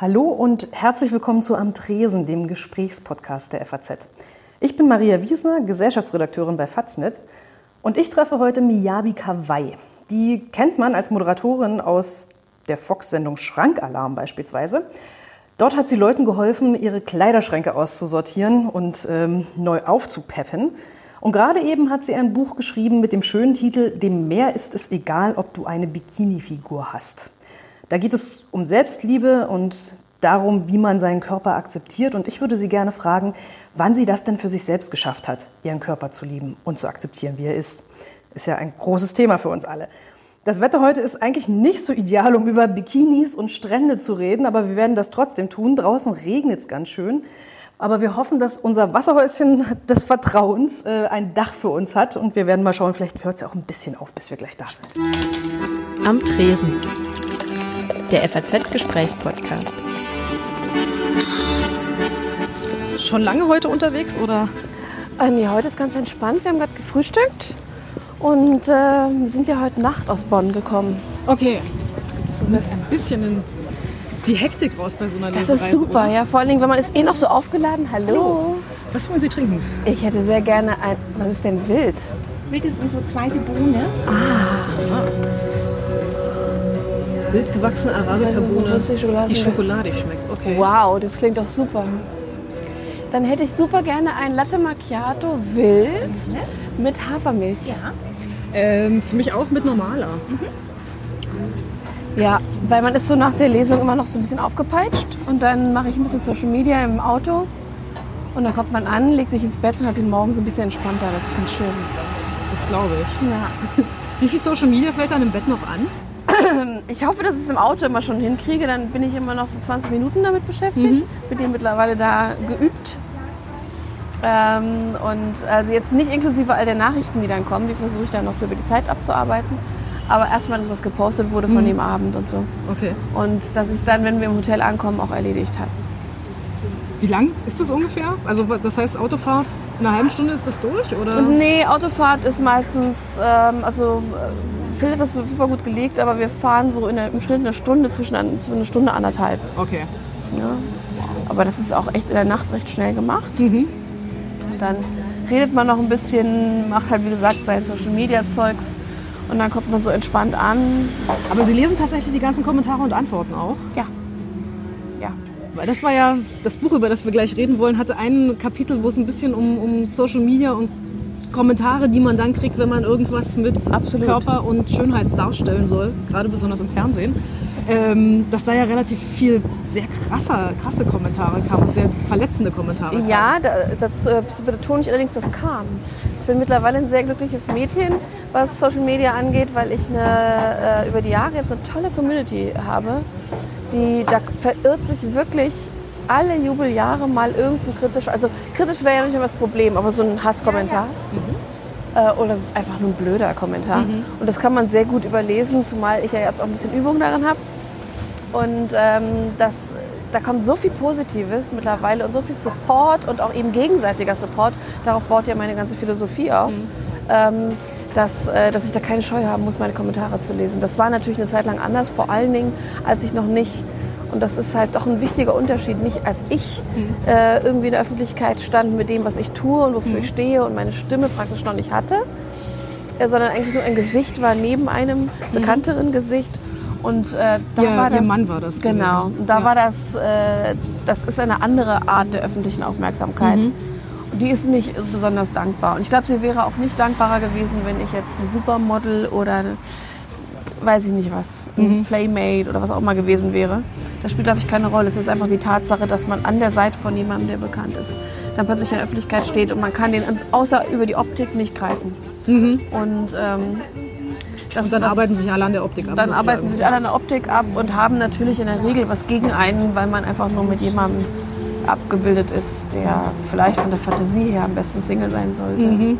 Hallo und herzlich willkommen zu Am Tresen, dem Gesprächspodcast der FAZ. Ich bin Maria Wiesner, Gesellschaftsredakteurin bei Faznet und ich treffe heute Miyabi Kawai. Die kennt man als Moderatorin aus der Fox-Sendung Schrankalarm beispielsweise. Dort hat sie Leuten geholfen, ihre Kleiderschränke auszusortieren und ähm, neu aufzupeppen. Und gerade eben hat sie ein Buch geschrieben mit dem schönen Titel Dem Meer ist es egal, ob du eine Bikini-Figur hast. Da geht es um Selbstliebe und darum, wie man seinen Körper akzeptiert. Und ich würde Sie gerne fragen, wann sie das denn für sich selbst geschafft hat, ihren Körper zu lieben und zu akzeptieren, wie er ist. Ist ja ein großes Thema für uns alle. Das Wetter heute ist eigentlich nicht so ideal, um über Bikinis und Strände zu reden, aber wir werden das trotzdem tun. Draußen regnet es ganz schön. Aber wir hoffen, dass unser Wasserhäuschen des Vertrauens äh, ein Dach für uns hat. Und wir werden mal schauen, vielleicht hört es auch ein bisschen auf, bis wir gleich da sind. Am Tresen der FAZ-Gesprächspodcast. Schon lange heute unterwegs oder? Äh, nee, heute ist ganz entspannt. Wir haben gerade gefrühstückt und äh, sind ja heute Nacht aus Bonn gekommen. Okay, das nimmt ein bisschen die Hektik raus bei so einer Lesereise. Das ist super, oder? ja. Vor allen Dingen, wenn man ist eh noch so aufgeladen. Hallo. Hallo. Was wollen Sie trinken? Ich hätte sehr gerne ein. Was ist denn wild? Wild ist unsere zweite Bohne. Ah. Wild gewachsene Arabica-Bohne, die schokoladig schmeckt. Okay. Wow, das klingt doch super. Dann hätte ich super gerne ein Latte Macchiato wild mhm. mit Hafermilch. Ja. Ähm, für mich auch mit normaler. Mhm. Ja, weil man ist so nach der Lesung immer noch so ein bisschen aufgepeitscht und dann mache ich ein bisschen Social Media im Auto und dann kommt man an, legt sich ins Bett und hat den Morgen so ein bisschen entspannter. Das ist ganz schön. Das glaube ich. Ja. Wie viel Social Media fällt dann im Bett noch an? Ich hoffe, dass ich es im Auto immer schon hinkriege. Dann bin ich immer noch so 20 Minuten damit beschäftigt. Mhm. Bin mittlerweile da geübt. Ähm, und also jetzt nicht inklusive all der Nachrichten, die dann kommen. Die versuche ich dann noch so über die Zeit abzuarbeiten. Aber erstmal das, was gepostet wurde von mhm. dem Abend und so. Okay. Und dass ich dann, wenn wir im Hotel ankommen, auch erledigt habe. Wie lang ist das ungefähr? Also das heißt Autofahrt in einer halben Stunde ist das durch oder? Nee, Autofahrt ist meistens, ähm, also Phil hat das super gut gelegt, aber wir fahren so in im Schnitt eine Stunde zwischen eine Stunde anderthalb. Okay. Ja. Aber das ist auch echt in der Nacht recht schnell gemacht. Mhm. Dann redet man noch ein bisschen, macht halt wie gesagt sein Social Media Zeugs und dann kommt man so entspannt an. Aber Sie lesen tatsächlich die ganzen Kommentare und Antworten auch? Ja. Ja. Weil das war ja, das Buch, über das wir gleich reden wollen, hatte ein Kapitel, wo es ein bisschen um, um Social Media und Kommentare, die man dann kriegt, wenn man irgendwas mit Absolut. Körper und Schönheit darstellen soll, gerade besonders im Fernsehen, ähm, dass da ja relativ viel sehr krasser, krasse Kommentare kamen und sehr verletzende Kommentare kamen. Ja, das, das betone ich allerdings, das kam. Ich bin mittlerweile ein sehr glückliches Mädchen, was Social Media angeht, weil ich eine, äh, über die Jahre jetzt eine tolle Community habe. Die, da verirrt sich wirklich alle Jubeljahre mal irgendein kritisch, also kritisch wäre ja nicht immer das Problem, aber so ein Hasskommentar. Ja, ja. Mhm. Äh, oder einfach nur ein blöder Kommentar. Mhm. Und das kann man sehr gut überlesen, zumal ich ja jetzt auch ein bisschen Übung darin habe. Und ähm, das, da kommt so viel Positives mittlerweile und so viel Support und auch eben gegenseitiger Support. Darauf baut ja meine ganze Philosophie auf. Mhm. Ähm, dass, äh, dass ich da keine Scheu haben muss, meine Kommentare zu lesen. Das war natürlich eine Zeit lang anders, vor allen Dingen, als ich noch nicht und das ist halt doch ein wichtiger Unterschied. Nicht als ich mhm. äh, irgendwie in der Öffentlichkeit stand mit dem, was ich tue und wofür mhm. ich stehe und meine Stimme praktisch noch nicht hatte, äh, sondern eigentlich nur ein Gesicht war neben einem mhm. bekannteren Gesicht. Und äh, da ja, war das, ihr Mann war das. Genau. Und da ja. war das, äh, das ist eine andere Art der öffentlichen Aufmerksamkeit. Mhm. Und die ist nicht besonders dankbar. Und ich glaube, sie wäre auch nicht dankbarer gewesen, wenn ich jetzt ein Supermodel oder weiß ich nicht was, ein mhm. Playmate oder was auch immer gewesen wäre. Das spielt, glaube ich, keine Rolle. Es ist einfach die Tatsache, dass man an der Seite von jemandem, der bekannt ist, dann plötzlich in der Öffentlichkeit steht und man kann den außer über die Optik nicht greifen. Mhm. Und, ähm, und dann arbeiten sich alle an der Optik ab. Dann sozusagen. arbeiten sich alle an der Optik ab und haben natürlich in der Regel was gegen einen, weil man einfach nur mit jemandem abgebildet ist, der vielleicht von der Fantasie her am besten Single sein sollte. Mhm.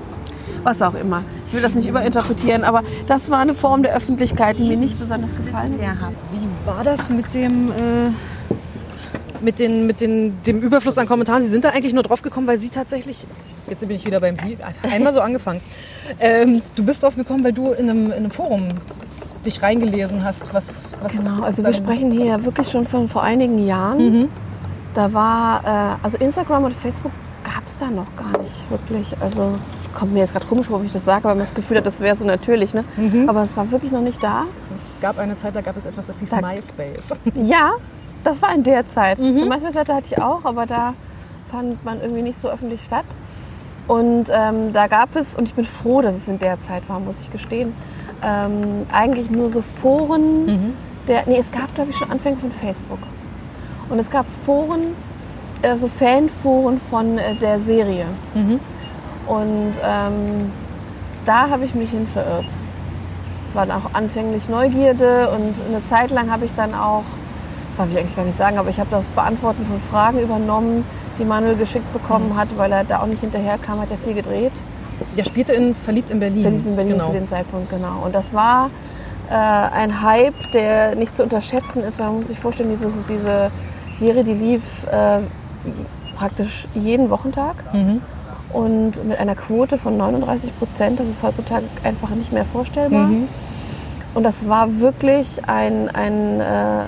Was auch immer. Ich will das nicht überinterpretieren, aber das war eine Form der Öffentlichkeit, die mir nicht besonders gefallen hat. Wie war das mit dem, äh, mit, den, mit den, dem Überfluss an Kommentaren? Sie sind da eigentlich nur drauf gekommen, weil Sie tatsächlich, jetzt bin ich wieder beim Sie, einmal so angefangen. Ähm, du bist drauf gekommen, weil du in einem, in einem Forum dich reingelesen hast? Was, was Genau, also wir sprechen hier wirklich schon von vor einigen Jahren. Da war, äh, also Instagram und Facebook gab es da noch gar nicht wirklich. Also es kommt mir jetzt gerade komisch vor, wenn ich das sage, weil man das Gefühl hat, das wäre so natürlich. Ne? Aber es war wirklich noch nicht da. Es gab eine Zeit, da gab es etwas, das hieß Sag- MySpace. Ja, das war in der Zeit. Mhm. MySpace-Seite hatte ich auch, aber da fand man irgendwie nicht so öffentlich statt. Und ähm, da gab es, und ich bin froh, dass es in der Zeit war, muss ich gestehen, ähm, eigentlich nur so Foren. Der, nee, es gab, glaube ich, schon Anfänge von Facebook. Und es gab Foren, äh, so Fanforen von äh, der Serie. Und ähm, da habe ich mich hin verirrt. Es war dann auch anfänglich Neugierde und eine Zeit lang habe ich dann auch, das darf ich eigentlich gar nicht sagen, aber ich habe das Beantworten von Fragen übernommen, die Manuel geschickt bekommen hat, weil er da auch nicht hinterherkam, hat er viel gedreht. Der spielte in Verliebt in Berlin. Verliebt in Berlin genau. zu dem Zeitpunkt, genau. Und das war äh, ein Hype, der nicht zu unterschätzen ist, weil man muss sich vorstellen, diese, diese Serie, die lief äh, praktisch jeden Wochentag. Und mit einer Quote von 39 Prozent, das ist heutzutage einfach nicht mehr vorstellbar. Und das war wirklich ein, ein, äh,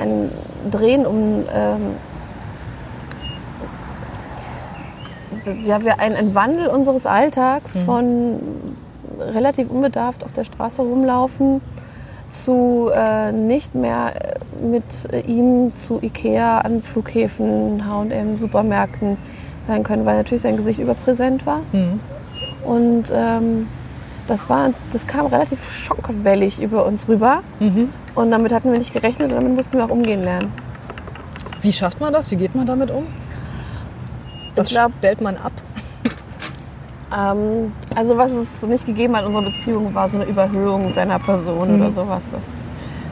ein Drehen um ähm, ja, wir ein, ein Wandel unseres Alltags von relativ unbedarft auf der Straße rumlaufen zu äh, nicht mehr äh, mit ihm zu Ikea an Flughäfen, H&M, Supermärkten sein können, weil natürlich sein Gesicht überpräsent war. Und ähm, das, war, das kam relativ schockwellig über uns rüber. Und damit hatten wir nicht gerechnet und damit mussten wir auch umgehen lernen. Wie schafft man das? Wie geht man damit um? Was Ich glaub- stellt man ab? Ähm, also was es nicht gegeben hat in unserer Beziehung, war so eine Überhöhung seiner Person oder sowas. Das,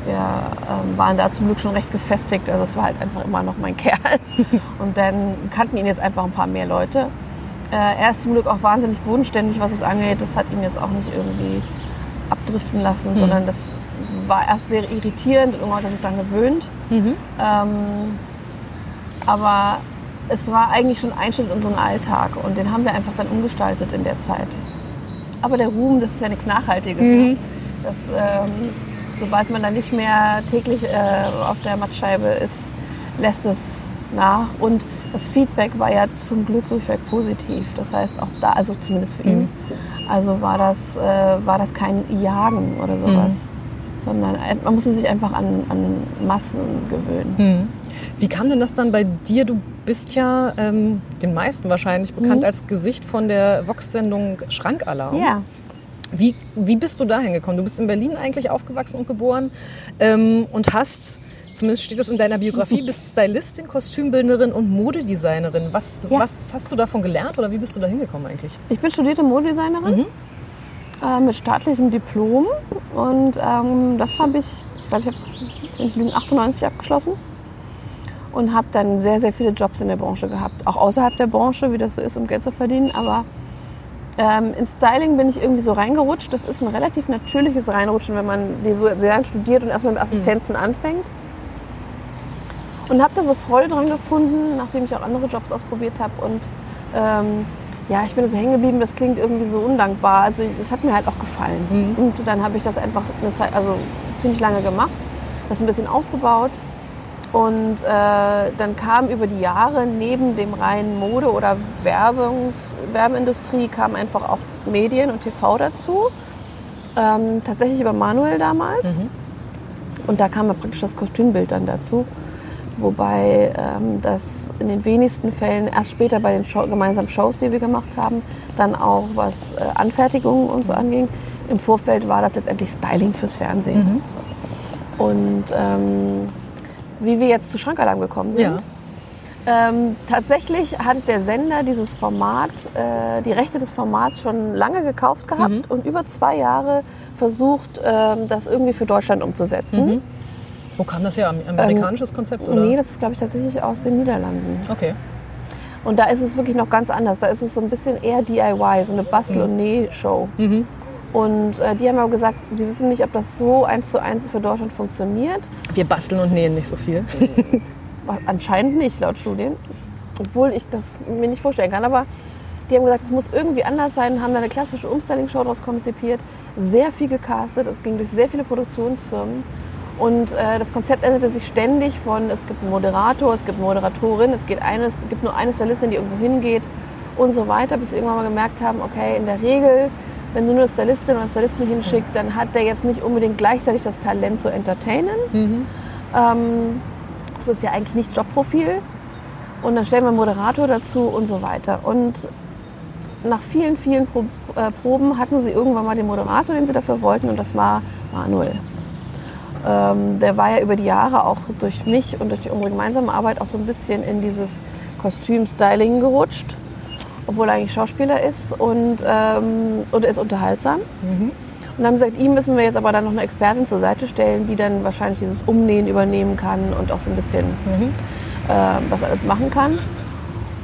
wir ähm, waren da zum Glück schon recht gefestigt. Also es war halt einfach immer noch mein Kerl. Und dann kannten ihn jetzt einfach ein paar mehr Leute. Äh, er ist zum Glück auch wahnsinnig bodenständig, was es angeht. Das hat ihn jetzt auch nicht irgendwie abdriften lassen, sondern das war erst sehr irritierend und irgendwann hat er sich dann gewöhnt. Ähm, aber es war eigentlich schon ein Schritt in unseren Alltag und den haben wir einfach dann umgestaltet in der Zeit. Aber der Ruhm, das ist ja nichts Nachhaltiges. Ne? Das, ähm, sobald man dann nicht mehr täglich äh, auf der Mattscheibe ist, lässt es nach. Und das Feedback war ja zum Glück durchweg positiv. Das heißt auch da, also zumindest für ihn, also war das, äh, war das kein Jagen oder sowas. Sondern äh, man musste sich einfach an, an Massen gewöhnen. Wie kam denn das dann bei dir? Du bist ja ähm, den meisten wahrscheinlich bekannt als Gesicht von der Vox-Sendung Schrankalarm. Ja. Wie, wie bist du dahin gekommen? Du bist in Berlin eigentlich aufgewachsen und geboren ähm, und hast, zumindest steht das in deiner Biografie, bist Stylistin, Kostümbildnerin und Modedesignerin. Was, Ja. was hast du davon gelernt oder wie bist du da hingekommen eigentlich? Ich bin studierte Modedesignerin äh, mit staatlichem Diplom und ähm, das habe ich, ich glaube, ich habe ich lügen, 98 abgeschlossen und habe dann sehr, sehr viele Jobs in der Branche gehabt, auch außerhalb der Branche, wie das so ist, um Geld zu verdienen. Aber ähm, ins Styling bin ich irgendwie so reingerutscht. Das ist ein relativ natürliches Reinrutschen, wenn man die so sehr studiert und erstmal mit Assistenzen anfängt. Und habe da so Freude dran gefunden, nachdem ich auch andere Jobs ausprobiert habe. Und ähm, ja, ich bin so hängen geblieben, das klingt irgendwie so undankbar. Also es hat mir halt auch gefallen. Und dann habe ich das einfach eine Zeit, also ziemlich lange gemacht, das ein bisschen ausgebaut. Und äh, dann kam über die Jahre neben dem reinen Mode- oder Werbungs Werbeindustrie kam einfach auch Medien und TV dazu. Ähm, tatsächlich über Manuel damals. Und da kam ja praktisch das Kostümbild dann dazu. Wobei ähm, das in den wenigsten Fällen erst später bei den Show, gemeinsamen Shows, die wir gemacht haben, dann auch was äh, Anfertigungen und so anging. Im Vorfeld war das letztendlich Styling fürs Fernsehen. Und ähm, wie wir jetzt zu Schrankalarm gekommen sind. Ja. Ähm, tatsächlich hat der Sender dieses Format, äh, die Rechte des Formats schon lange gekauft gehabt und über zwei Jahre versucht, ähm, das irgendwie für Deutschland umzusetzen. Wo kam das her? Am- Amerikanisches Konzept? Oder? Nee, das ist, glaube ich, tatsächlich aus den Niederlanden. okay. Und da ist es wirklich noch ganz anders. Da ist es so ein bisschen eher DIY, so eine Bastel- und Näh-Show. Und äh, die haben aber gesagt, sie wissen nicht, ob das so eins zu eins für Deutschland funktioniert. Wir basteln und nähen nicht so viel. Anscheinend nicht, laut Studien. Obwohl ich das mir nicht vorstellen kann. Aber Die haben gesagt, es muss irgendwie anders sein, haben da eine klassische Umstyling-Show daraus konzipiert, sehr viel gecastet, es ging durch sehr viele Produktionsfirmen. Und äh, das Konzept änderte sich ständig von, es gibt einen Moderator, es gibt eine Moderatorin, es, geht eines, es gibt nur eine Stylistin, die irgendwo hingeht und so weiter, bis sie irgendwann mal gemerkt haben, okay, in der Regel, wenn du nur eine Stylistin oder Stylisten hinschickt, dann hat der jetzt nicht unbedingt gleichzeitig das Talent zu entertainen. Ähm, das ist ja eigentlich nicht Jobprofil. Und dann stellen wir einen Moderator dazu und so weiter. Und nach vielen, vielen Pro äh, Proben hatten sie irgendwann mal den Moderator, den sie dafür wollten, und das war Manuel. Ähm, der war ja über die Jahre auch durch mich und durch unsere gemeinsame Arbeit auch so ein bisschen in dieses Kostüm-Styling gerutscht, obwohl er eigentlich Schauspieler ist und, ähm, und er ist unterhaltsam. Und dann haben sie gesagt, ihm müssen wir jetzt aber dann noch eine Expertin zur Seite stellen, die dann wahrscheinlich dieses Umnähen übernehmen kann und auch so ein bisschen äh, was alles machen kann.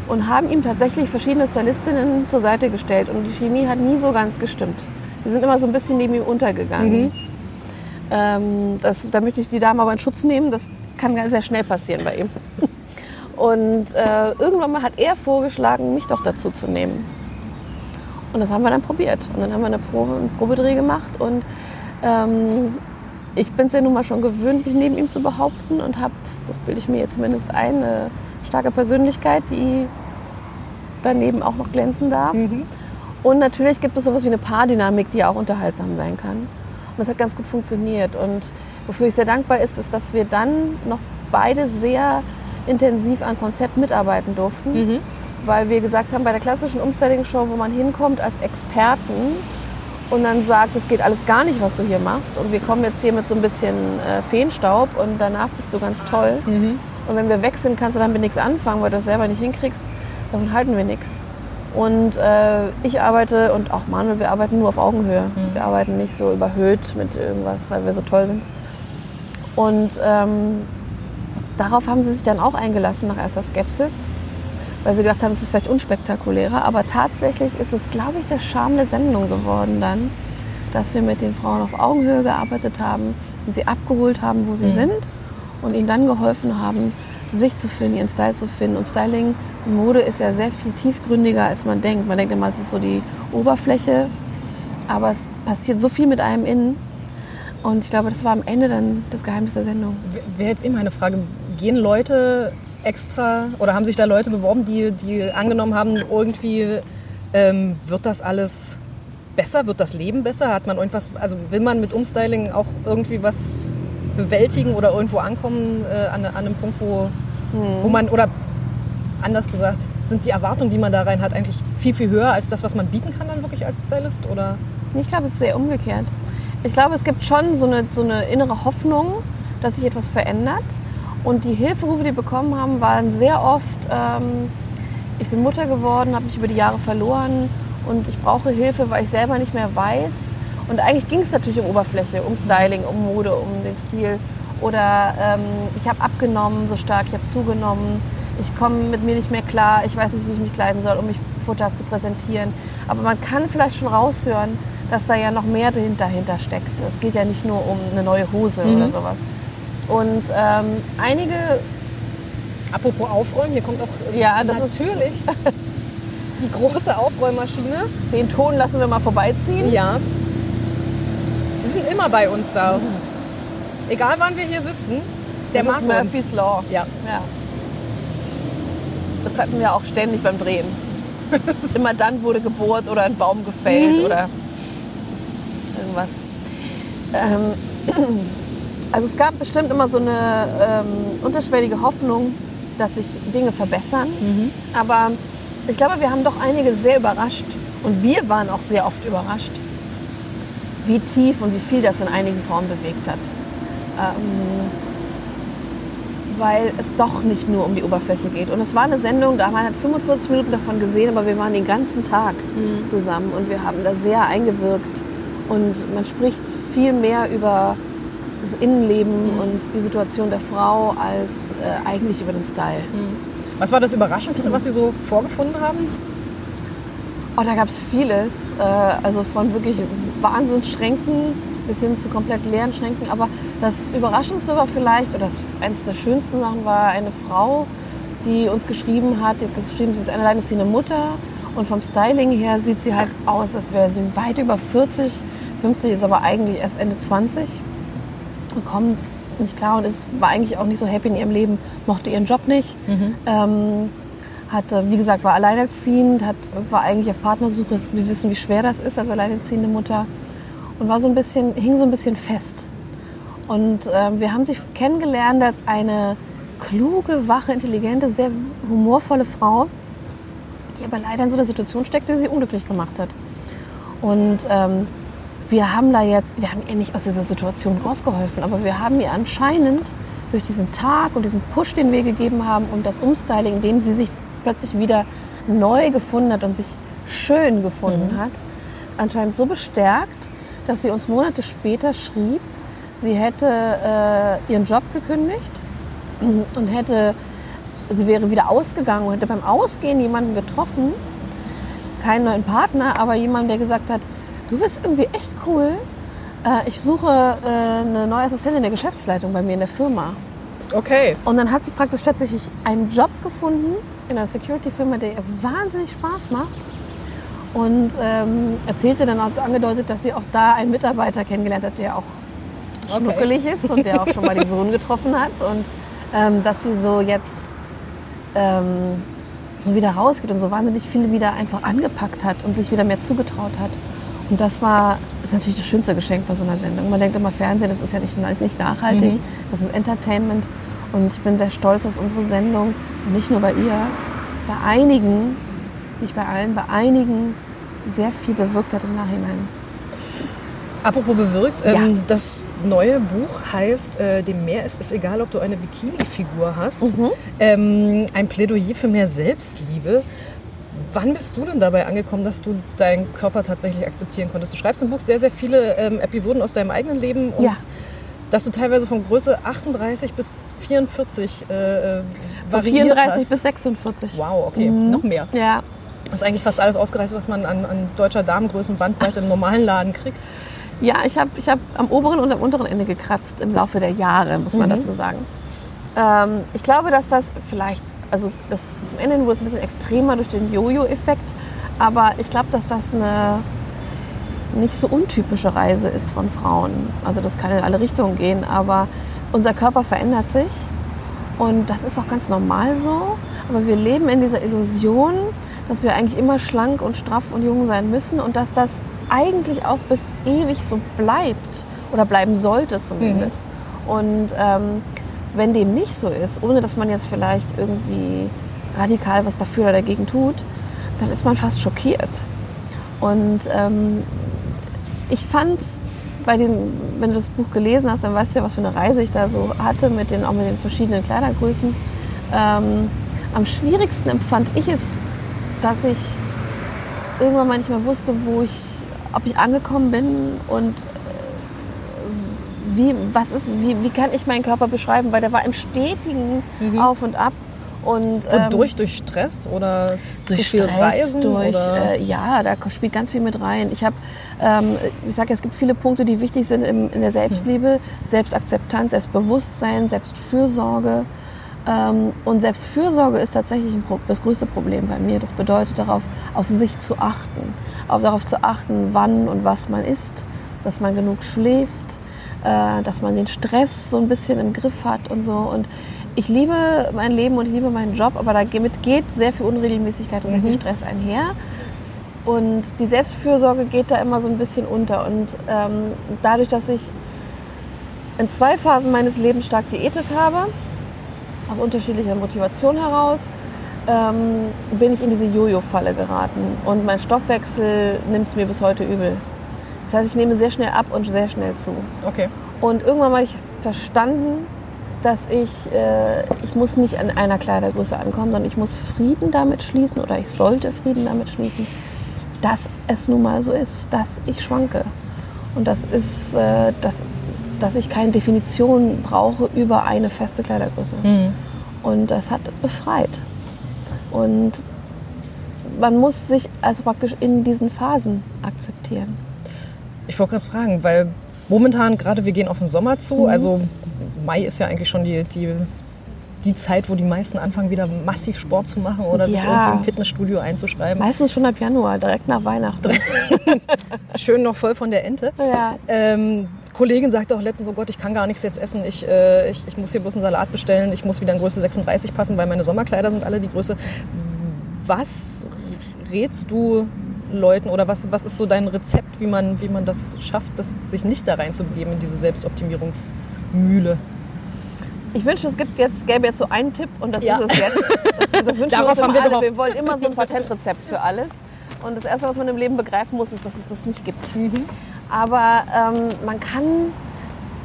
Und haben ihm tatsächlich verschiedene Stylistinnen zur Seite gestellt. Und die Chemie hat nie so ganz gestimmt. Die sind immer so ein bisschen neben ihm untergegangen. Ähm, das, da möchte ich die Dame aber in Schutz nehmen. Das kann sehr schnell passieren bei ihm. Und äh, irgendwann mal hat er vorgeschlagen, mich doch dazu zu nehmen. Und das haben wir dann probiert. Und dann haben wir eine Probe, einen Probedreh gemacht. Und ähm, ich bin es ja nun mal schon gewöhnt, mich neben ihm zu behaupten. Und habe, das bilde ich mir jetzt zumindest ein, eine starke Persönlichkeit, die daneben auch noch glänzen darf. Und natürlich gibt es sowas wie eine Paardynamik, die auch unterhaltsam sein kann. Und das hat ganz gut funktioniert. Und wofür ich sehr dankbar ist, ist, dass wir dann noch beide sehr intensiv an Konzept mitarbeiten durften. Weil wir gesagt haben, bei der klassischen Umstyling-Show, wo man hinkommt als Experten und dann sagt, es geht alles gar nicht, was du hier machst. Und wir kommen jetzt hier mit so ein bisschen äh, Feenstaub und danach bist du ganz toll. Und wenn wir weg sind, kannst du damit nichts anfangen, weil du das selber nicht hinkriegst. Davon halten wir nichts. Und äh, ich arbeite und auch Manuel, wir arbeiten nur auf Augenhöhe. Wir arbeiten nicht so überhöht mit irgendwas, weil wir so toll sind. Und ähm, darauf haben sie sich dann auch eingelassen nach erster Skepsis, weil sie gedacht haben, es ist vielleicht unspektakulärer. Aber tatsächlich ist es, glaube ich, der Charme der Sendung geworden dann, dass wir mit den Frauen auf Augenhöhe gearbeitet haben und sie abgeholt haben, wo sie sind und ihnen dann geholfen haben, sich zu finden, ihren Style zu finden. Und Styling, Mode ist ja sehr viel tiefgründiger, als man denkt. Man denkt immer, es ist so die Oberfläche, aber es passiert so viel mit einem innen. Und ich glaube, das war am Ende dann das Geheimnis der Sendung. Wäre jetzt eben meine Frage, gehen Leute extra oder haben sich da Leute beworben, die, die angenommen haben, irgendwie ähm, wird das alles besser, wird das Leben besser? Hat man irgendwas, also will man mit Umstyling auch irgendwie was bewältigen oder irgendwo ankommen äh, an, an einem Punkt, wo, wo man, oder anders gesagt, sind die Erwartungen, die man da rein hat, eigentlich viel, viel höher als das, was man bieten kann dann wirklich als Stylist? Oder? Ich glaube, es ist sehr umgekehrt. Ich glaube, es gibt schon so eine, so eine innere Hoffnung, dass sich etwas verändert. Und die Hilferufe, die wir bekommen haben, waren sehr oft, ähm, ich bin Mutter geworden, habe mich über die Jahre verloren und ich brauche Hilfe, weil ich selber nicht mehr weiß. Und eigentlich ging es natürlich um Oberfläche, um Styling, um Mode, um den Stil. Oder ähm, ich habe abgenommen so stark, ich habe zugenommen, ich komme mit mir nicht mehr klar, ich weiß nicht, wie ich mich kleiden soll, um mich vorteilhaft zu präsentieren. Aber man kann vielleicht schon raushören, dass da ja noch mehr dahinter steckt. Es geht ja nicht nur um eine neue Hose oder sowas. Und ähm, einige, Apropos Aufräumen, hier kommt auch Ja, natürlich die große Aufräummaschine. den Ton lassen wir mal vorbeiziehen. Ja. Die sind immer bei uns da. Egal wann wir hier sitzen, der das mag ist Murphy's uns. Law. Ja. ja. Das hatten wir auch ständig beim Drehen. Immer dann wurde gebohrt oder ein Baum gefällt Mhm. oder irgendwas. Ähm, also es gab bestimmt immer so eine ähm, unterschwellige Hoffnung, dass sich Dinge verbessern. Mhm. Aber ich glaube, wir haben doch einige sehr überrascht. Und wir waren auch sehr oft überrascht, wie tief und wie viel das in einigen Frauen bewegt hat. Ähm, weil es doch nicht nur um die Oberfläche geht. Und es war eine Sendung, da man hat 45 Minuten davon gesehen, aber wir waren den ganzen Tag zusammen und wir haben da sehr eingewirkt. Und man spricht viel mehr über das Innenleben und die Situation der Frau als äh, eigentlich über den Style. Was war das Überraschendste, was Sie so vorgefunden haben? Oh, da gab es vieles. Äh, also von wirklich Wahnsinnsschränken bis hin zu komplett leeren Schränken. Aber das Überraschendste war vielleicht, oder das, eines der schönsten Sachen war eine Frau, die uns geschrieben hat, die hat geschrieben, sie ist alleinerziehende Mutter Und vom Styling her sieht sie halt aus, als wäre sie weit über 40. 50 ist aber eigentlich erst Ende 20. Kommt nicht klar und ist, war eigentlich auch nicht so happy in ihrem Leben, mochte ihren Job nicht. Ähm, hatte, wie gesagt, war alleinerziehend, hat, war eigentlich auf Partnersuche. Wir wissen, wie schwer das ist als alleinerziehende Mutter. Und war so ein bisschen, hing so ein bisschen fest. Und ähm, wir haben sich kennengelernt als eine kluge, wache, intelligente, sehr humorvolle Frau, die aber leider in so einer Situation steckte, die sie unglücklich gemacht hat. Und ähm, wir haben da jetzt, wir haben ihr nicht aus dieser Situation rausgeholfen, aber wir haben ihr anscheinend durch diesen Tag und diesen Push, den wir gegeben haben und das Umstyling, in dem sie sich plötzlich wieder neu gefunden hat und sich schön gefunden hat, anscheinend so bestärkt, dass sie uns Monate später schrieb, sie hätte äh, ihren Job gekündigt und hätte, sie wäre wieder ausgegangen und hätte beim Ausgehen jemanden getroffen, keinen neuen Partner, aber jemanden, der gesagt hat, du bist irgendwie echt cool. Äh, ich suche äh, eine neue Assistentin in der Geschäftsleitung bei mir in der Firma. Okay. Und dann hat sie praktisch tatsächlich einen Job gefunden in einer Security-Firma, der ihr wahnsinnig Spaß macht. Und ähm, erzählte dann auch so angedeutet, dass sie auch da einen Mitarbeiter kennengelernt hat, der auch Okay. schnuckelig ist und der auch schon mal den Sohn getroffen hat. Und ähm, dass sie so jetzt ähm, so wieder rausgeht und so wahnsinnig viel wieder einfach angepackt hat und sich wieder mehr zugetraut hat. Und das war das ist natürlich das schönste Geschenk bei so einer Sendung. Man denkt immer, Fernsehen, das ist ja nicht, das ist nicht nachhaltig, das ist Entertainment. Und ich bin sehr stolz, dass unsere Sendung, nicht nur bei ihr, bei einigen, nicht bei allen, bei einigen sehr viel bewirkt hat im Nachhinein. Apropos bewirkt, Ja. ähm, das neue Buch heißt äh, Dem Meer ist es egal, ob du eine Bikini-Figur hast. Mhm. Ähm, ein Plädoyer für mehr Selbstliebe. Wann bist du denn dabei angekommen, dass du deinen Körper tatsächlich akzeptieren konntest? Du schreibst im Buch sehr, sehr viele ähm, Episoden aus deinem eigenen Leben und Ja. dass du teilweise von Größe 38 bis 44 äh, äh, Von variiert 34 hast. bis 46. Wow, okay, Mhm. noch mehr. Ja, Das ist eigentlich fast alles ausgereist, was man an, an deutscher Damengrößenbandbreite im normalen Laden kriegt. Ja, ich habe ich hab am oberen und am unteren Ende gekratzt im Laufe der Jahre, muss man dazu sagen. Ähm, ich glaube, dass das vielleicht, also das, zum Ende wurde es ein bisschen extremer durch den Jojo-Effekt, aber ich glaube, dass das eine nicht so untypische Reise ist von Frauen. Also das kann in alle Richtungen gehen, aber unser Körper verändert sich und das ist auch ganz normal so. Aber wir leben in dieser Illusion, dass wir eigentlich immer schlank und straff und jung sein müssen und dass das eigentlich auch bis ewig so bleibt oder bleiben sollte zumindest. Und ähm, wenn dem nicht so ist, ohne dass man jetzt vielleicht irgendwie radikal was dafür oder dagegen tut, dann ist man fast schockiert. Und ähm, ich fand, bei den, wenn du das Buch gelesen hast, dann weißt du ja, was für eine Reise ich da so hatte, mit den, auch mit den verschiedenen Kleidergrößen. Ähm, am schwierigsten empfand ich es, dass ich irgendwann mal nicht mehr wusste, wo ich, ob ich angekommen bin und wie, was ist, wie, wie kann ich meinen Körper beschreiben, weil der war im stetigen Auf und Ab. Und, ähm, Wodurch? durch Stress oder zu durch viel Stress, Reisen? durch, oder? äh, ja, da spielt ganz viel mit rein. Ich habe, ähm, ich sage, es gibt viele Punkte, die wichtig sind im, in der Selbstliebe, Selbstakzeptanz, Selbstbewusstsein, Selbstfürsorge. Ähm, und Selbstfürsorge ist tatsächlich das größte Problem bei mir. Das bedeutet darauf, auf sich zu achten, auf darauf zu achten, wann und was man isst, dass man genug schläft, äh, dass man den Stress so ein bisschen im Griff hat und so. Und ich liebe mein Leben und ich liebe meinen Job, aber damit geht sehr viel Unregelmäßigkeit und sehr viel Stress einher. Und die Selbstfürsorge geht da immer so ein bisschen unter. Und ähm, dadurch, dass ich in zwei Phasen meines Lebens stark diätet habe, aus unterschiedlicher Motivation heraus, ähm, bin ich in diese Jojo-Falle geraten. Und mein Stoffwechsel nimmt es mir bis heute übel. Das heißt, ich nehme sehr schnell ab und sehr schnell zu. Okay. Und irgendwann habe ich verstanden, dass ich, äh, ich muss nicht an einer Kleidergröße ankommen, sondern ich muss Frieden damit schließen oder ich sollte Frieden damit schließen, dass es nun mal so ist, dass ich schwanke. Und das ist, äh, dass, dass ich keine Definition brauche über eine feste Kleidergröße. Und das hat befreit. Und man muss sich also praktisch in diesen Phasen akzeptieren. Ich wollte gerade fragen, weil momentan gerade wir gehen auf den Sommer Mhm. zu, also Mai ist ja eigentlich schon die, die die Zeit, wo die meisten anfangen, wieder massiv Sport zu machen oder sich Ja. irgendwie im Fitnessstudio einzuschreiben. Meistens schon ab Januar, direkt nach Weihnachten. Schön noch voll von der Ente. Ja. Ähm, Kollegin sagte auch letztens, oh Gott, ich kann gar nichts jetzt essen. Ich, äh, ich, ich muss hier bloß einen Salat bestellen. Ich muss wieder in Größe 36 passen, weil meine Sommerkleider sind alle die Größe. Was rätst du Leuten oder was, was ist so dein Rezept, wie man, wie man das schafft, das, sich nicht da reinzubegeben in diese Selbstoptimierungsmühle? Ich wünschte, es gibt jetzt, gäbe jetzt so einen Tipp und das Ja. ist es jetzt. Das, das wünschen wir Darauf uns haben wir alle. gehofft. Wir wollen immer so ein Patentrezept für alles. Und das Erste, was man im Leben begreifen muss, ist, dass es das nicht gibt. Mhm. Aber ähm, man kann,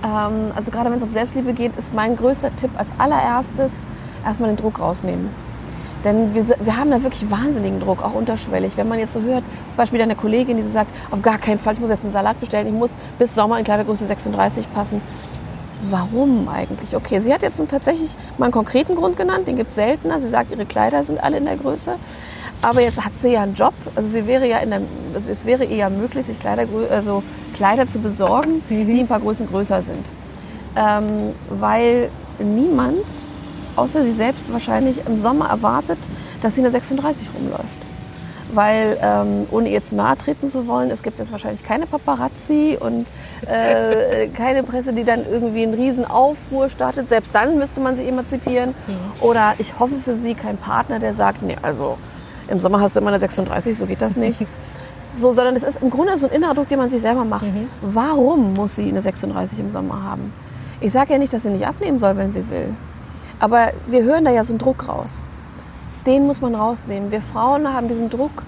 ähm, also gerade wenn es um Selbstliebe geht, ist mein größter Tipp als allererstes erstmal den Druck rausnehmen. Denn wir, wir haben da wirklich wahnsinnigen Druck, auch unterschwellig. Wenn man jetzt so hört, zum Beispiel deine Kollegin, die so sagt, auf gar keinen Fall, ich muss jetzt einen Salat bestellen, ich muss bis Sommer in Kleidergröße 36 passen. Warum eigentlich? Okay, sie hat jetzt tatsächlich mal einen konkreten Grund genannt, den gibt es seltener. Sie sagt, ihre Kleider sind alle in der Größe. Aber jetzt hat sie ja einen Job. Also sie wäre ja in der, also es wäre ihr ja möglich, sich Kleider, also Kleider zu besorgen, die ein paar Größen größer sind. Ähm, weil niemand, außer sie selbst wahrscheinlich, im Sommer erwartet, dass sie eine 36 rumläuft. Weil, ähm, ohne ihr zu nahe treten zu wollen, es gibt jetzt wahrscheinlich keine Paparazzi und äh, keine Presse, die dann irgendwie einen riesen Aufruhr startet. Selbst dann müsste man sich emanzipieren. Oder ich hoffe für sie kein Partner, der sagt, nee, also im Sommer hast du immer eine 36, so geht das nicht. So, sondern es ist im Grunde so ein innerer Druck, den man sich selber macht. Warum muss sie eine 36 im Sommer haben? Ich sage ja nicht, dass sie nicht abnehmen soll, wenn sie will. Aber wir hören da ja so einen Druck raus. Den muss man rausnehmen. Wir Frauen haben diesen Druck.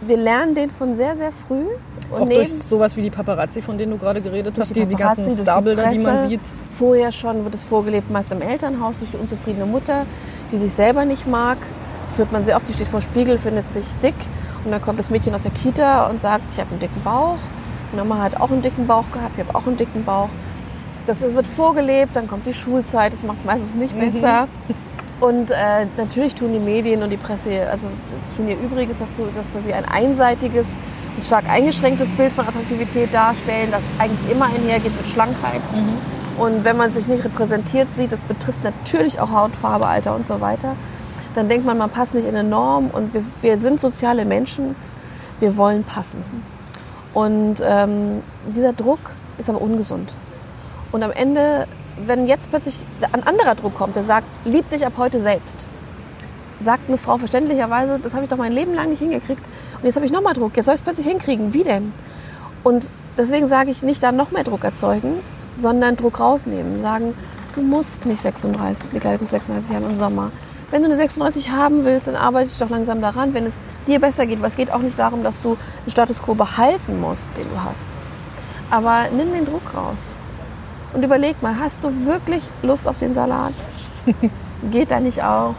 Wir lernen den von sehr, sehr früh. Und Auch durch sowas wie die Paparazzi, von denen du gerade geredet hast, die, die Paparazzi, ganzen Starbilder, die, man Presse. sieht. Vorher schon wird es vorgelebt, meist im Elternhaus, durch die unzufriedene Mutter, die sich selber nicht mag. Das hört man sehr oft, die steht vor dem Spiegel, findet sich dick. Und dann kommt das Mädchen aus der Kita und sagt, ich habe einen dicken Bauch. Die Mama hat auch einen dicken Bauch gehabt, ich habe auch einen dicken Bauch. Das wird vorgelebt, dann kommt die Schulzeit, das macht es meistens nicht besser. Und äh, natürlich tun die Medien und die Presse, also tun ihr Übriges dazu, dass, dass sie ein einseitiges, ein stark eingeschränktes Bild von Attraktivität darstellen, das eigentlich immer einhergeht mit Schlankheit. Und wenn man sich nicht repräsentiert sieht, das betrifft natürlich auch Hautfarbe, Alter und so weiter, dann denkt man, man passt nicht in eine Norm. Und wir, wir sind soziale Menschen, wir wollen passen. Und ähm, dieser Druck ist aber ungesund. Und am Ende, wenn jetzt plötzlich ein anderer Druck kommt, der sagt, lieb dich ab heute selbst, sagt eine Frau verständlicherweise, das habe ich doch mein Leben lang nicht hingekriegt. Und jetzt habe ich nochmal Druck, jetzt soll ich es plötzlich hinkriegen. Wie denn? Und deswegen sage ich nicht da noch mehr Druck erzeugen, sondern Druck rausnehmen. Sagen, du musst nicht 36, eine Kleidergröße 36 haben im Sommer. Wenn du eine 36 haben willst, dann arbeite ich doch langsam daran, wenn es dir besser geht. Weil es geht auch nicht darum, dass du den Status quo behalten musst, den du hast. Aber nimm den Druck raus. Und überleg mal, hast du wirklich Lust auf den Salat? Geht da nicht auch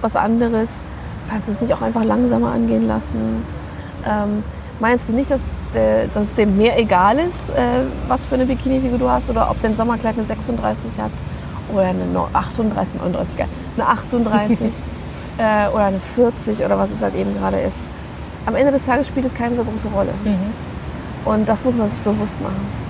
was anderes? Kannst du es nicht auch einfach langsamer angehen lassen? Ähm, meinst du nicht, dass, äh, dass es dem mehr egal ist, äh, was für eine Bikini-Figur du hast oder ob dein Sommerkleid eine 36 hat oder eine no- 38, 39, geil, eine 38 äh, oder eine 40 oder was es halt eben gerade ist. Am Ende des Tages spielt es keine so große Rolle. Und das muss man sich bewusst machen.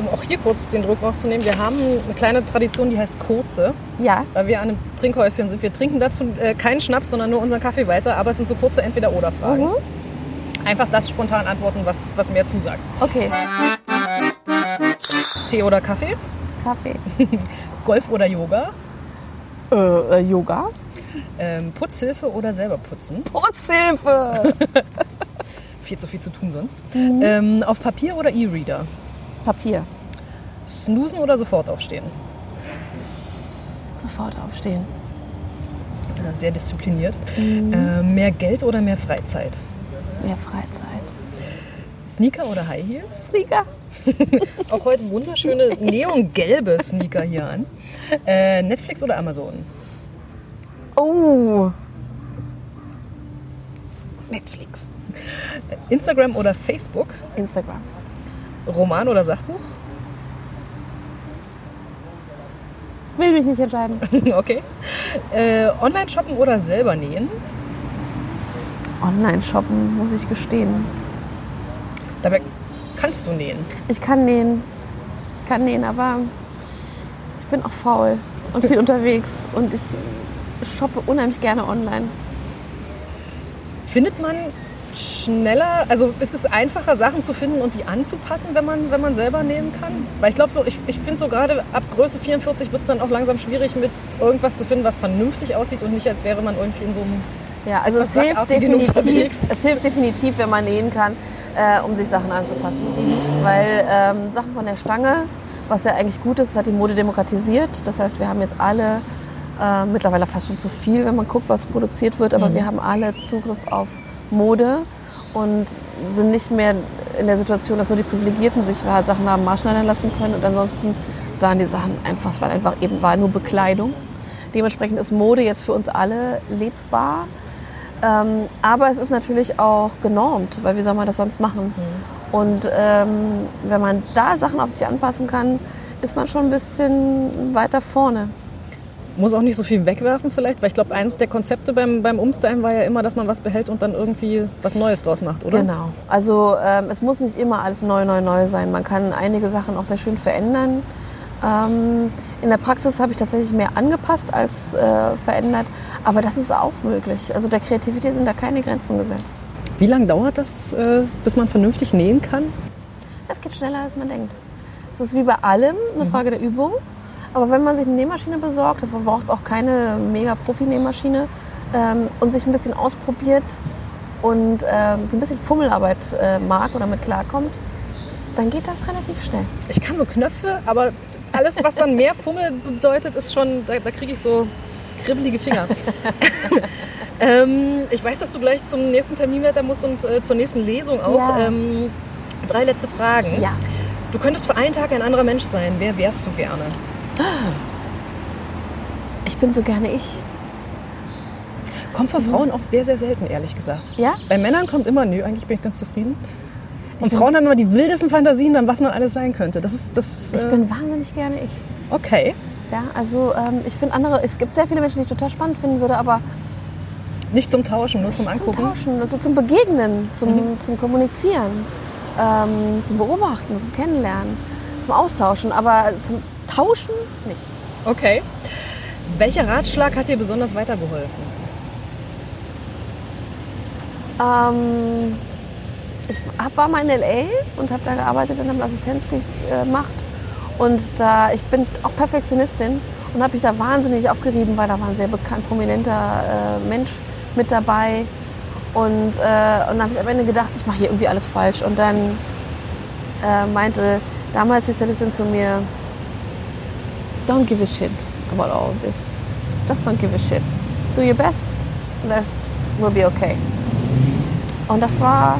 Um auch hier kurz den Druck rauszunehmen, wir haben eine kleine Tradition, die heißt Kurze. Ja, Weil wir an einem Trinkhäuschen sind. Wir trinken dazu äh, keinen Schnaps, sondern nur unseren Kaffee weiter. Aber es sind so kurze Entweder-Oder-Fragen. Mhm. Einfach das spontan antworten, was, was mir zusagt. okay. Tee oder Kaffee? Kaffee. Golf oder Yoga? Äh, äh, Yoga. Ähm, Putzhilfe oder selber putzen? Putzhilfe. Viel zu viel zu tun sonst. Mhm. Ähm, auf Papier oder E-Reader? Papier. Snoosen oder sofort aufstehen? Sofort aufstehen. Sehr diszipliniert. Mhm. Äh, mehr Geld oder mehr Freizeit? Mehr Freizeit. Sneaker oder High Heels? Sneaker. Auch heute wunderschöne neongelbe Sneaker hier an. Äh, Netflix oder Amazon? Oh. Netflix. Instagram oder Facebook? Instagram. Roman oder Sachbuch? Will mich nicht entscheiden. okay. Äh, Online shoppen oder selber nähen? Online shoppen, muss ich gestehen. Dabei kannst du nähen. Ich kann nähen. Ich kann nähen, aber ich bin auch faul. und viel unterwegs. Und ich shoppe unheimlich gerne online. Findet man schneller, also ist es einfacher, Sachen zu finden und die anzupassen, wenn man, wenn man selber nähen kann? Weil ich glaube, so, ich, ich finde so gerade ab Größe 44 wird es dann auch langsam schwierig, mit irgendwas zu finden, was vernünftig aussieht und nicht, als wäre man irgendwie in so einem. Ja, also es hilft, definitiv, es hilft definitiv, wenn man nähen kann, äh, um sich Sachen anzupassen. Weil ähm, Sachen von der Stange, was ja eigentlich gut ist, hat die Mode demokratisiert. Das heißt, wir haben jetzt alle äh, mittlerweile fast schon zu viel, wenn man guckt, was produziert wird, aber mhm. wir haben alle Zugriff auf Mode und sind nicht mehr in der Situation, dass nur die Privilegierten sich halt Sachen haben maßschneidern lassen können und ansonsten sahen die Sachen einfach, es war einfach eben war nur Bekleidung. Dementsprechend ist Mode jetzt für uns alle lebbar. Ähm, aber es ist natürlich auch genormt, weil wie soll man das sonst machen? Mhm. Und ähm, wenn man da Sachen auf sich anpassen kann, ist man schon ein bisschen weiter vorne muss auch nicht so viel wegwerfen vielleicht, weil ich glaube, eines der Konzepte beim, beim Umstylen war ja immer, dass man was behält und dann irgendwie was Neues draus macht, oder? Genau. Also ähm, es muss nicht immer alles neu, neu, neu sein. Man kann einige Sachen auch sehr schön verändern. Ähm, in der Praxis habe ich tatsächlich mehr angepasst als äh, verändert, aber das ist auch möglich. Also der Kreativität sind da keine Grenzen gesetzt. Wie lange dauert das, äh, bis man vernünftig nähen kann? Es geht schneller, als man denkt. Es ist wie bei allem eine mhm. Frage der Übung. Aber wenn man sich eine Nähmaschine besorgt, dafür braucht es auch keine mega Profi-Nähmaschine, ähm, und sich ein bisschen ausprobiert und ähm, so ein bisschen Fummelarbeit äh, mag oder mit klarkommt, dann geht das relativ schnell. Ich kann so Knöpfe, aber alles, was dann mehr Fummel bedeutet, ist schon, da, da kriege ich so kribbelige Finger. ähm, ich weiß, dass du gleich zum nächsten Termin weiter musst und äh, zur nächsten Lesung auch. Ja. Ähm, drei letzte Fragen. Ja. Du könntest für einen Tag ein anderer Mensch sein. Wer wärst du gerne? Ich bin so gerne ich. Kommt von Frauen auch sehr, sehr selten, ehrlich gesagt. Ja? Bei Männern kommt immer, nö, eigentlich bin ich ganz zufrieden. Und Frauen haben immer die wildesten Fantasien, dann was man alles sein könnte. Das ist, das, ich äh bin wahnsinnig gerne ich. Okay. Ja, also ähm, ich finde andere, es gibt sehr viele Menschen, die ich total spannend finden würde, aber nicht zum Tauschen, nur zum Angucken. Zum Tauschen, also zum Begegnen, zum, mhm. zum Kommunizieren, ähm, zum Beobachten, zum Kennenlernen, zum Austauschen, aber zum Tauschen nicht. Okay. Welcher Ratschlag hat dir besonders weitergeholfen? Ähm, ich hab, war mal in L.A. und habe da gearbeitet und habe Assistenz gemacht. Und da, ich bin auch Perfektionistin und habe mich da wahnsinnig aufgerieben, weil da war ein sehr bekannt, prominenter äh, Mensch mit dabei. Und, äh, und dann habe ich am Ende gedacht, ich mache hier irgendwie alles falsch. Und dann äh, meinte damals die Stylistin zu mir, don't give a shit about all of this. Just don't give a shit. Do your best, that will be okay. Und das war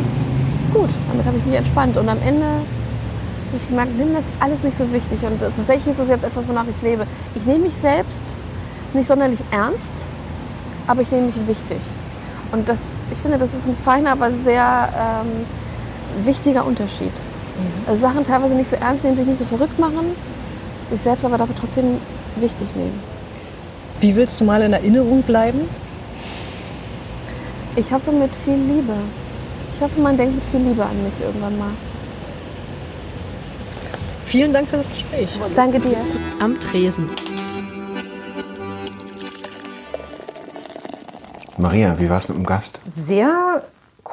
gut. Damit habe ich mich entspannt. Und am Ende habe ich gemerkt, nimm das alles nicht so wichtig. Und tatsächlich ist das jetzt etwas, wonach ich lebe. Ich nehme mich selbst nicht sonderlich ernst, aber ich nehme mich wichtig. Und das, ich finde, das ist ein feiner, aber sehr ähm, wichtiger Unterschied. Mhm. Also Sachen teilweise nicht so ernst nehmen, sich nicht so verrückt machen, sich selbst aber dabei trotzdem wichtig nehmen. Wie willst du mal in Erinnerung bleiben? Ich hoffe mit viel Liebe. Ich hoffe, man denkt mit viel Liebe an mich irgendwann mal. Vielen Dank für das Gespräch. Danke dir. Am Tresen. Maria, wie war es mit dem Gast? Sehr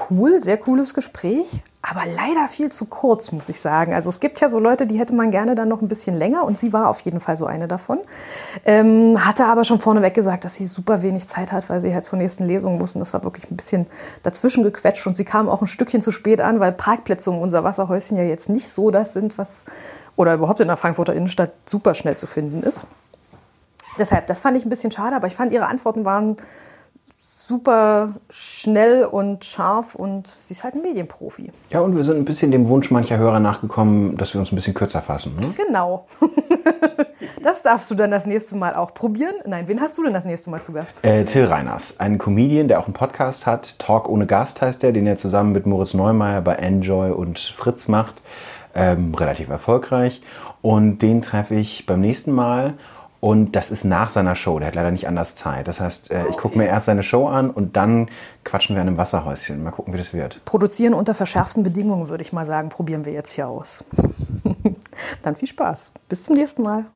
cool, sehr cooles Gespräch aber leider viel zu kurz, muss ich sagen. Also es gibt ja so Leute, die hätte man gerne dann noch ein bisschen länger und sie war auf jeden Fall so eine davon. Ähm, hatte aber schon vorneweg gesagt, dass sie super wenig Zeit hat, weil sie halt zur nächsten Lesung muss und das war wirklich ein bisschen dazwischen gequetscht und sie kam auch ein Stückchen zu spät an, weil Parkplätze um unser Wasserhäuschen ja jetzt nicht so das sind, was oder überhaupt in der Frankfurter Innenstadt super schnell zu finden ist. Deshalb, das fand ich ein bisschen schade, aber ich fand ihre Antworten waren super schnell und scharf und sie ist halt ein Medienprofi. Ja, und wir sind ein bisschen dem Wunsch mancher Hörer nachgekommen, dass wir uns ein bisschen kürzer fassen. Ne? Genau. das darfst du dann das nächste Mal auch probieren. Nein, wen hast du denn das nächste Mal zu Gast? Äh, Till Reiners, ein Comedian, der auch einen Podcast hat. Talk ohne Gast heißt der, den er zusammen mit Moritz Neumeier bei Enjoy und Fritz macht. Ähm, relativ erfolgreich. Und den treffe ich beim nächsten Mal. Und das ist nach seiner Show. Der hat leider nicht anders Zeit. Das heißt, äh, ich gucke mir erst seine Show an und dann quatschen wir an einem Wasserhäuschen. Mal gucken, wie das wird. Produzieren unter verschärften Bedingungen, würde ich mal sagen, probieren wir jetzt hier aus. dann viel Spaß. Bis zum nächsten Mal.